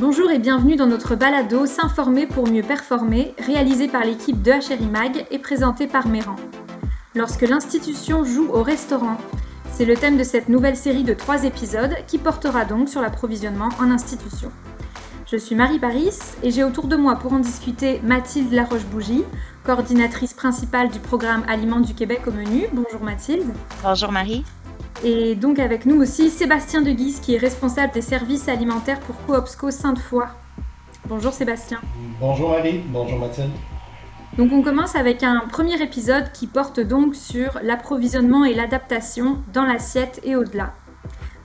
Bonjour et bienvenue dans notre balado S'informer pour mieux performer, réalisé par l'équipe de HRI Mag et présenté par Méran. Lorsque l'institution joue au restaurant, c'est le thème de cette nouvelle série de trois épisodes qui portera donc sur l'approvisionnement en institution. Je suis Marie Paris et j'ai autour de moi pour en discuter Mathilde Laroche-Bougie, coordinatrice principale du programme Aliments du Québec au menu. Bonjour Mathilde. Bonjour Marie. Et donc avec nous aussi Sébastien Deguise qui est responsable des services alimentaires pour Coopsco Sainte-Foy. Bonjour Sébastien. Bonjour Marie, bonjour Mathilde. Donc on commence avec un premier épisode qui porte donc sur l'approvisionnement et l'adaptation dans l'assiette et au-delà.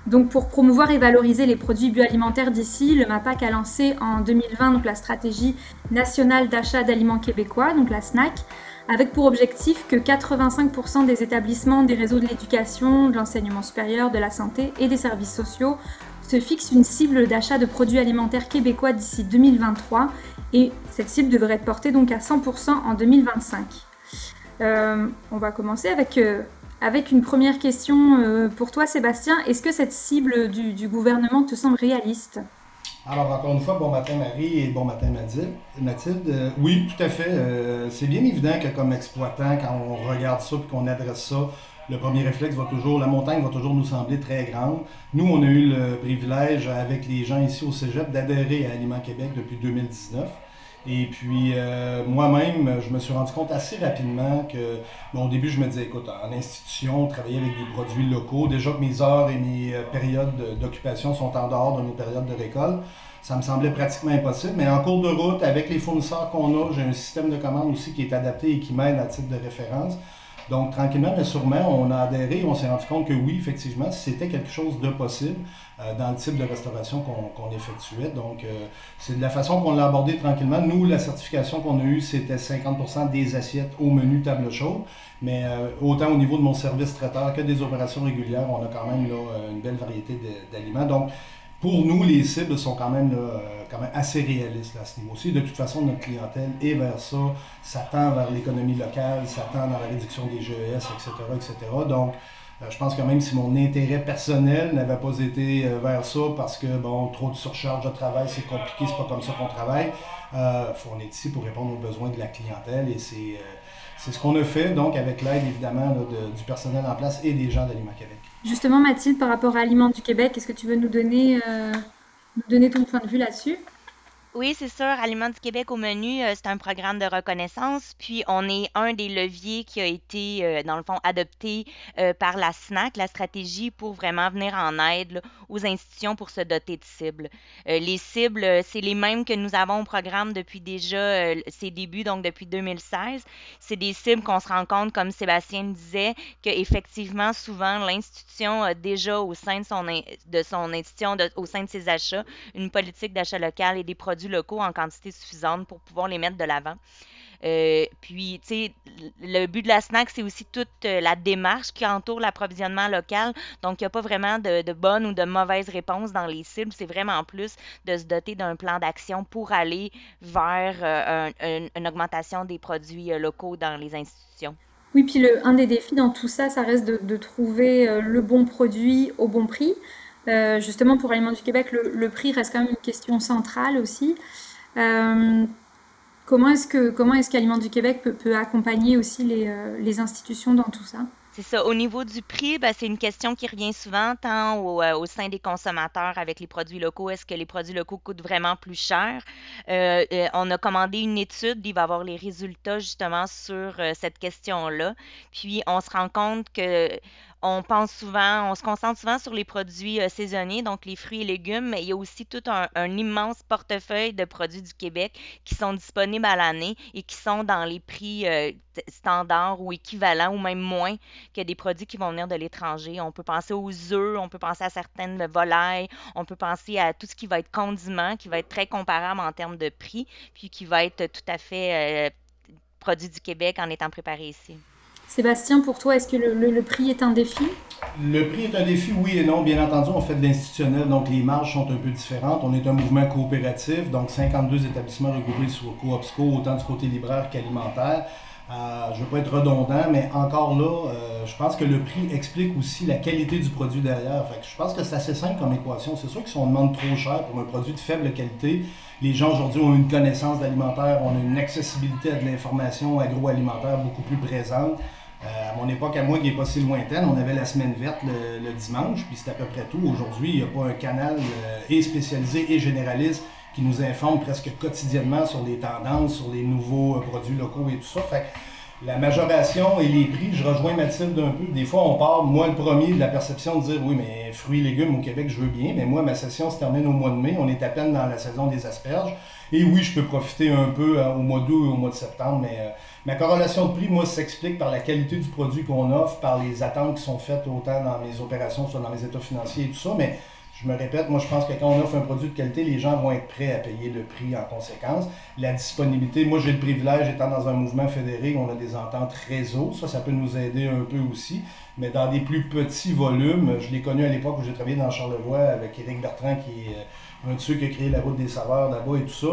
Donc pour promouvoir et valoriser les produits bioalimentaires d'ici, le MAPAC a lancé en 2020 donc, la stratégie nationale d'achat d'aliments québécois, donc la SNAC, avec pour objectif que 85% des établissements des réseaux de l'éducation, de l'enseignement supérieur, de la santé et des services sociaux se fixent une cible d'achat de produits alimentaires québécois d'ici 2023 et cette cible devrait être portée donc à 100% en 2025. Euh, on va commencer avec, euh, une première question euh, pour toi Sébastien. Est-ce que cette cible du gouvernement te semble réaliste? Alors, encore une fois, bon matin Marie et bon matin Mathilde. Euh, oui, tout à fait. Euh, c'est bien évident que comme exploitant, quand on regarde ça et qu'on adresse ça, le premier réflexe va toujours, la montagne va toujours nous sembler très grande. Nous, on a eu le privilège avec les gens ici au Cégep d'adhérer à Aliment Québec depuis 2019. Et puis, euh, moi-même, je me suis rendu compte assez rapidement que, bon, au début, je me disais, écoute, en institution, travailler avec des produits locaux, déjà que mes heures et mes euh, périodes d'occupation sont en dehors de mes périodes de récolte, ça me semblait pratiquement impossible. Mais en cours de route, avec les fournisseurs qu'on a, j'ai un système de commande aussi qui est adapté et qui m'aide à titre de référence. Donc, tranquillement, mais sûrement, on a adhéré on s'est rendu compte que oui, effectivement, c'était quelque chose de possible euh, dans le type de restauration qu'on effectuait. Donc, euh, c'est de la façon qu'on l'a abordé tranquillement. Nous, la certification qu'on a eue, c'était 50% des assiettes au menu table chaude. Mais euh, autant au niveau de mon service traiteur que des opérations régulières, on a quand même là, une belle variété d'aliments. Donc, pour nous, les cibles sont quand même, euh, quand même assez réalistes à ce niveau-ci. De toute façon, notre clientèle est vers ça, ça tend vers l'économie locale, ça tend dans la réduction des GES, etc. etc. Donc, euh, je pense que même si mon intérêt personnel n'avait pas été euh, vers ça parce que, bon, trop de surcharge de travail, c'est compliqué, c'est pas comme ça qu'on travaille, on est ici pour répondre aux besoins de la clientèle et c'est c'est ce qu'on a fait, donc, avec l'aide, évidemment, du personnel en place et des gens d'Aliment Québec. Justement, Mathilde, par rapport à Aliments du Québec, est-ce que tu veux nous donner, euh, nous donner ton point de vue là-dessus? Oui, c'est sûr. Aliments du Québec au menu, euh, c'est un programme de reconnaissance. Puis, on est un des leviers qui a été, euh, dans le fond, adopté euh, par la SNAC, la stratégie pour vraiment venir en aide aux institutions pour se doter de cibles. les cibles, c'est les mêmes que nous avons au programme depuis déjà ses débuts, donc depuis 2016. C'est des cibles qu'on se rend compte, comme Sébastien disait, qu'effectivement, souvent, l'institution a déjà au sein de son, de son institution, au sein de ses achats, une politique d'achat local et des produits locaux en quantité suffisante pour pouvoir les mettre de l'avant. Euh, puis, tu sais, le but de la SNAC, c'est aussi toute euh, la démarche qui entoure l'approvisionnement local. Donc, il n'y a pas vraiment de, de, bonne ou de mauvaise réponse dans les cibles. C'est vraiment plus de se doter d'un plan d'action pour aller vers euh, une augmentation des produits locaux dans les institutions. Oui, puis un des défis dans tout ça, ça reste de trouver le bon produit au bon prix. Euh, justement, pour Aliments du Québec, le, prix reste quand même une question centrale aussi. Euh, comment est-ce que comment est-ce du Québec peut, accompagner aussi les, euh, les institutions dans tout ça? C'est ça. Au niveau du prix, ben, c'est une question qui revient souvent, tant au, sein des consommateurs avec les produits locaux. Est-ce que les produits locaux coûtent vraiment plus cher? on a commandé une étude, il va avoir les résultats justement sur cette question-là. Puis on se rend compte que on pense souvent, on se concentre souvent sur les produits euh, saisonniers, donc les fruits et légumes, mais il y a aussi tout un, immense portefeuille de produits du Québec qui sont disponibles à l'année et qui sont dans les prix euh, standards ou équivalents ou même moins que des produits qui vont venir de l'étranger. On peut penser aux œufs, on peut penser à certaines volailles, on peut penser à tout ce qui va être condiment, qui va être très comparable en termes de prix, puis qui va être tout à fait euh, produit du Québec en étant préparé ici. Sébastien, pour toi, est-ce que le, prix est un défi? Le prix est un défi, oui et non. Bien entendu, on fait de l'institutionnel, donc les marges sont un peu différentes. On est un mouvement coopératif, donc 52 établissements regroupés sur Coopsco, autant du côté libraire qu'alimentaire. Je ne veux pas être redondant, mais encore là, je pense que le prix explique aussi la qualité du produit derrière. Je pense que c'est assez simple comme équation. C'est sûr que si on demande trop cher pour un produit de faible qualité, les gens aujourd'hui ont une connaissance d'alimentaire, on a une accessibilité à de l'information agroalimentaire beaucoup plus présente. Euh, à mon époque, à moi, qui n'est pas si lointaine, on avait la semaine verte le, dimanche, puis c'était à peu près tout. Aujourd'hui, il n'y a pas un canal euh, et spécialisé et généraliste qui nous informe presque quotidiennement sur les tendances, sur les nouveaux euh, produits locaux et tout ça. Fait la majoration et les prix, je rejoins Mathilde un peu. Des fois, on part, moi le premier, de la perception de dire oui, mais fruits et légumes au Québec, je veux bien, mais moi, ma session se termine au mois de mai. On est à peine dans la saison des asperges. Et oui, je peux profiter un peu au mois d'août et au mois de septembre, mais Ma corrélation de prix, moi, s'explique par la qualité du produit qu'on offre, par les attentes qui sont faites autant dans mes opérations, soit dans mes états financiers et tout ça. Mais je me répète, moi, je pense que quand on offre un produit de qualité, les gens vont être prêts à payer le prix en conséquence. La disponibilité, moi, j'ai le privilège, étant dans un mouvement fédéré, on a des ententes réseau. Ça, ça peut nous aider un peu aussi. Mais dans des plus petits volumes, je l'ai connu à l'époque où j'ai travaillé dans Charlevoix avec Éric Bertrand, qui est un de ceux qui a créé la route des saveurs là-bas et tout ça.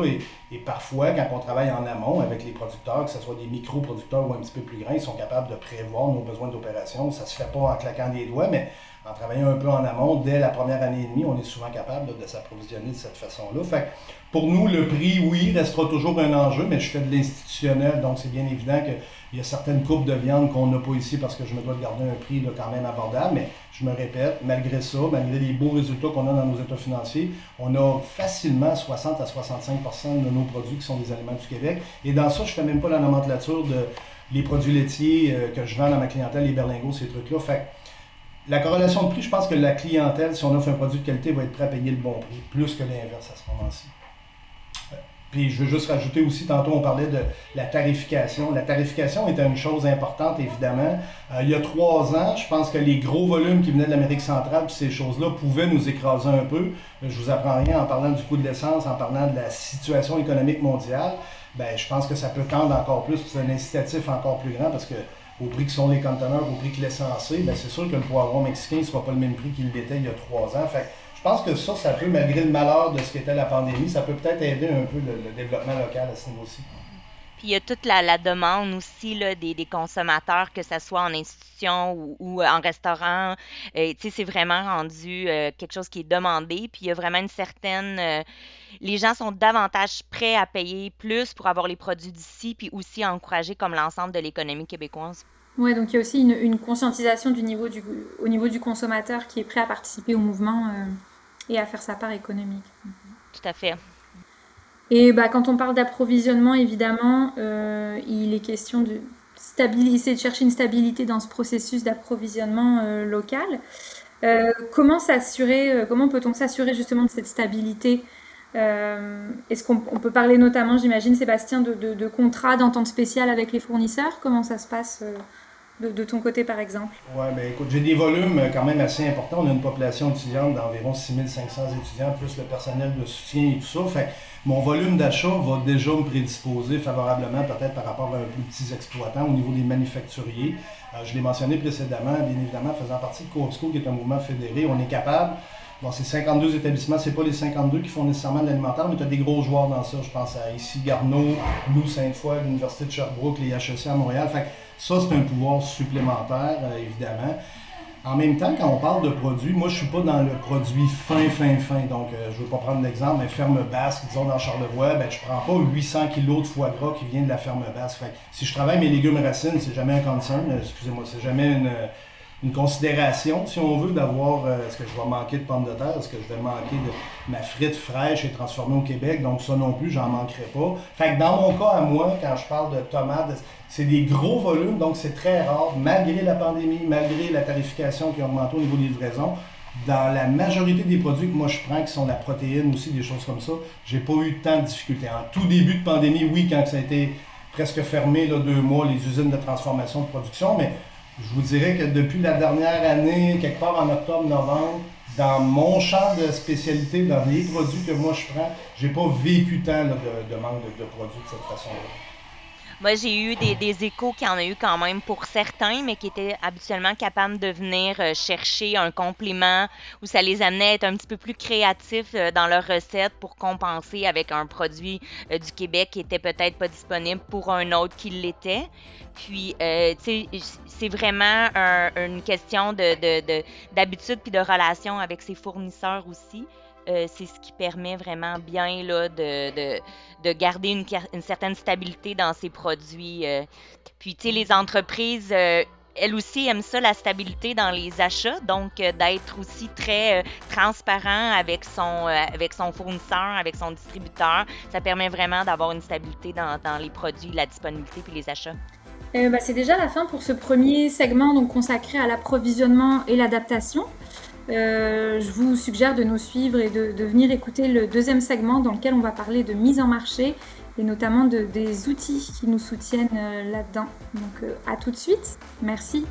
Et, parfois, quand on travaille en amont avec les producteurs, que ce soit des micro-producteurs ou un petit peu plus grands, ils sont capables de prévoir nos besoins d'opération. Ça se fait pas en claquant des doigts, mais en travaillant un peu en amont, dès la première année et demie, on est souvent capable de s'approvisionner de cette façon-là. Fait pour nous, le prix, oui, restera toujours un enjeu, mais je fais de l'institutionnel, donc c'est bien évident qu'il y a certaines coupes de viande qu'on n'a pas ici parce que je me dois de garder un prix quand même abordable. Mais je me répète, malgré ça, malgré les beaux résultats qu'on a dans nos états financiers, on a facilement 60 à 65% de nos produits qui sont des aliments du Québec. Et dans ça, je ne fais même pas la nomenclature de les produits laitiers euh, que je vends dans ma clientèle, les berlingots, ces trucs-là. Fait la corrélation de prix, je pense que la clientèle, si on offre un produit de qualité, va être prêt à payer le bon prix, plus que l'inverse à ce moment-ci. Puis je veux juste rajouter aussi, tantôt on parlait de la tarification. La tarification était une chose importante, évidemment. Euh, il y a trois ans, je pense que les gros volumes qui venaient de l'Amérique centrale, puis ces choses-là, pouvaient nous écraser un peu. Je vous apprends rien en parlant du coût de l'essence, en parlant de la situation économique mondiale. Ben, je pense que ça peut tendre encore plus, c'est un incitatif encore plus grand parce que au prix que sont les conteneurs, au prix que l'essence est, ben, c'est sûr que le poivron mexicain ne sera pas le même prix qu'il l'était il y a trois ans. Fait pense que ça, ça peut, malgré le malheur de ce qu'était la pandémie, ça peut peut-être aider un peu le, développement local à ce niveau-ci. Puis il y a toute la, demande aussi là, des, consommateurs, que ce soit en institution ou, en restaurant. Euh, sais, c'est vraiment rendu euh, quelque chose qui est demandé. Puis il y a vraiment une certaine... Euh, les gens sont davantage prêts à payer plus pour avoir les produits d'ici, puis aussi à encourager comme l'ensemble de l'économie québécoise. Oui, donc il y a aussi une, conscientisation du niveau du, au niveau du consommateur qui est prêt à participer au mouvement et à faire sa part économique. Tout à fait. Et bah, quand on parle d'approvisionnement, évidemment, euh, il est question de stabiliser, de chercher une stabilité dans ce processus d'approvisionnement euh, local. Euh, comment s'assurer, comment peut-on s'assurer justement de cette stabilité Est-ce qu'on peut parler notamment, j'imagine, Sébastien, de, de, de contrats d'entente spéciale avec les fournisseurs? Comment ça se passe de, ton côté, par exemple? Oui, bien écoute, j'ai des volumes quand même assez importants. On a une population étudiante d'environ 6500 étudiants, plus le personnel de soutien et tout ça. Fait mon volume d'achat va déjà me prédisposer favorablement, peut-être par rapport à un plus petits exploitants au niveau des manufacturiers. Euh, je l'ai mentionné précédemment, bien évidemment, faisant partie de Coopsco, qui est un mouvement fédéré, on est capable Bon, c'est 52 établissements, c'est pas les 52 qui font nécessairement de l'alimentaire, mais tu as des gros joueurs dans ça. Je pense à ici Garneau, nous, Sainte-Foy, l'Université de Sherbrooke, les HEC à Montréal. Fait ça, c'est un pouvoir supplémentaire, euh, évidemment. En même temps, quand on parle de produits, moi, je suis pas dans le produit fin, fin, fin. Donc, euh, je ne veux pas prendre l'exemple, mais ferme basque, disons dans Charlevoix, ben, je prends pas 800 kg de foie gras qui vient de la ferme basque. Fait si je travaille mes légumes racines, c'est jamais un concern, euh, excusez-moi, c'est jamais une une considération, si on veut, d'avoir euh, est-ce que je vais manquer de pommes de terre, est-ce que je vais manquer de ma frite fraîche et transformée au Québec, donc ça non plus, j'en manquerai pas. Fait que dans mon cas à moi, quand je parle de tomates, c'est des gros volumes, donc c'est très rare, malgré la pandémie, malgré la tarification qui a augmenté au niveau des livraisons. Dans la majorité des produits que moi je prends, qui sont la protéine aussi, des choses comme ça, j'ai pas eu tant de difficultés. En tout début de pandémie, oui, quand ça a été presque fermé, là, deux mois, les usines de transformation de production, mais je vous dirais que depuis la dernière année, quelque part en octobre-novembre, dans mon champ de spécialité, dans les produits que moi je prends, j'ai pas vécu tant de, manque de, produits de cette façon-là. Moi, j'ai eu des, échos qui en a eu quand même pour certains, mais qui étaient habituellement capables de venir euh, chercher un complément où ça les amenait à être un petit peu plus créatifs euh, dans leur recette pour compenser avec un produit euh, du Québec qui était peut-être pas disponible pour un autre qui l'était. Puis, tu sais, c'est vraiment une question d'habitude de, puis de relation avec ses fournisseurs aussi. Euh, c'est ce qui permet vraiment bien là, de, de, garder une, une, certaine stabilité dans ses produits. Euh. Puis, tu sais, les entreprises, euh, elles aussi aiment ça, la stabilité dans les achats, donc d'être aussi très transparent avec son, avec son fournisseur, avec son distributeur. Ça permet vraiment d'avoir une stabilité dans, dans, les produits, la disponibilité puis les achats. Bah, c'est déjà la fin pour ce premier segment donc, consacré à l'approvisionnement et l'adaptation. Euh, je vous suggère de nous suivre et de, venir écouter le deuxième segment dans lequel on va parler de mise en marché et notamment de, des outils qui nous soutiennent euh, là-dedans. Donc euh, à tout de suite. Merci.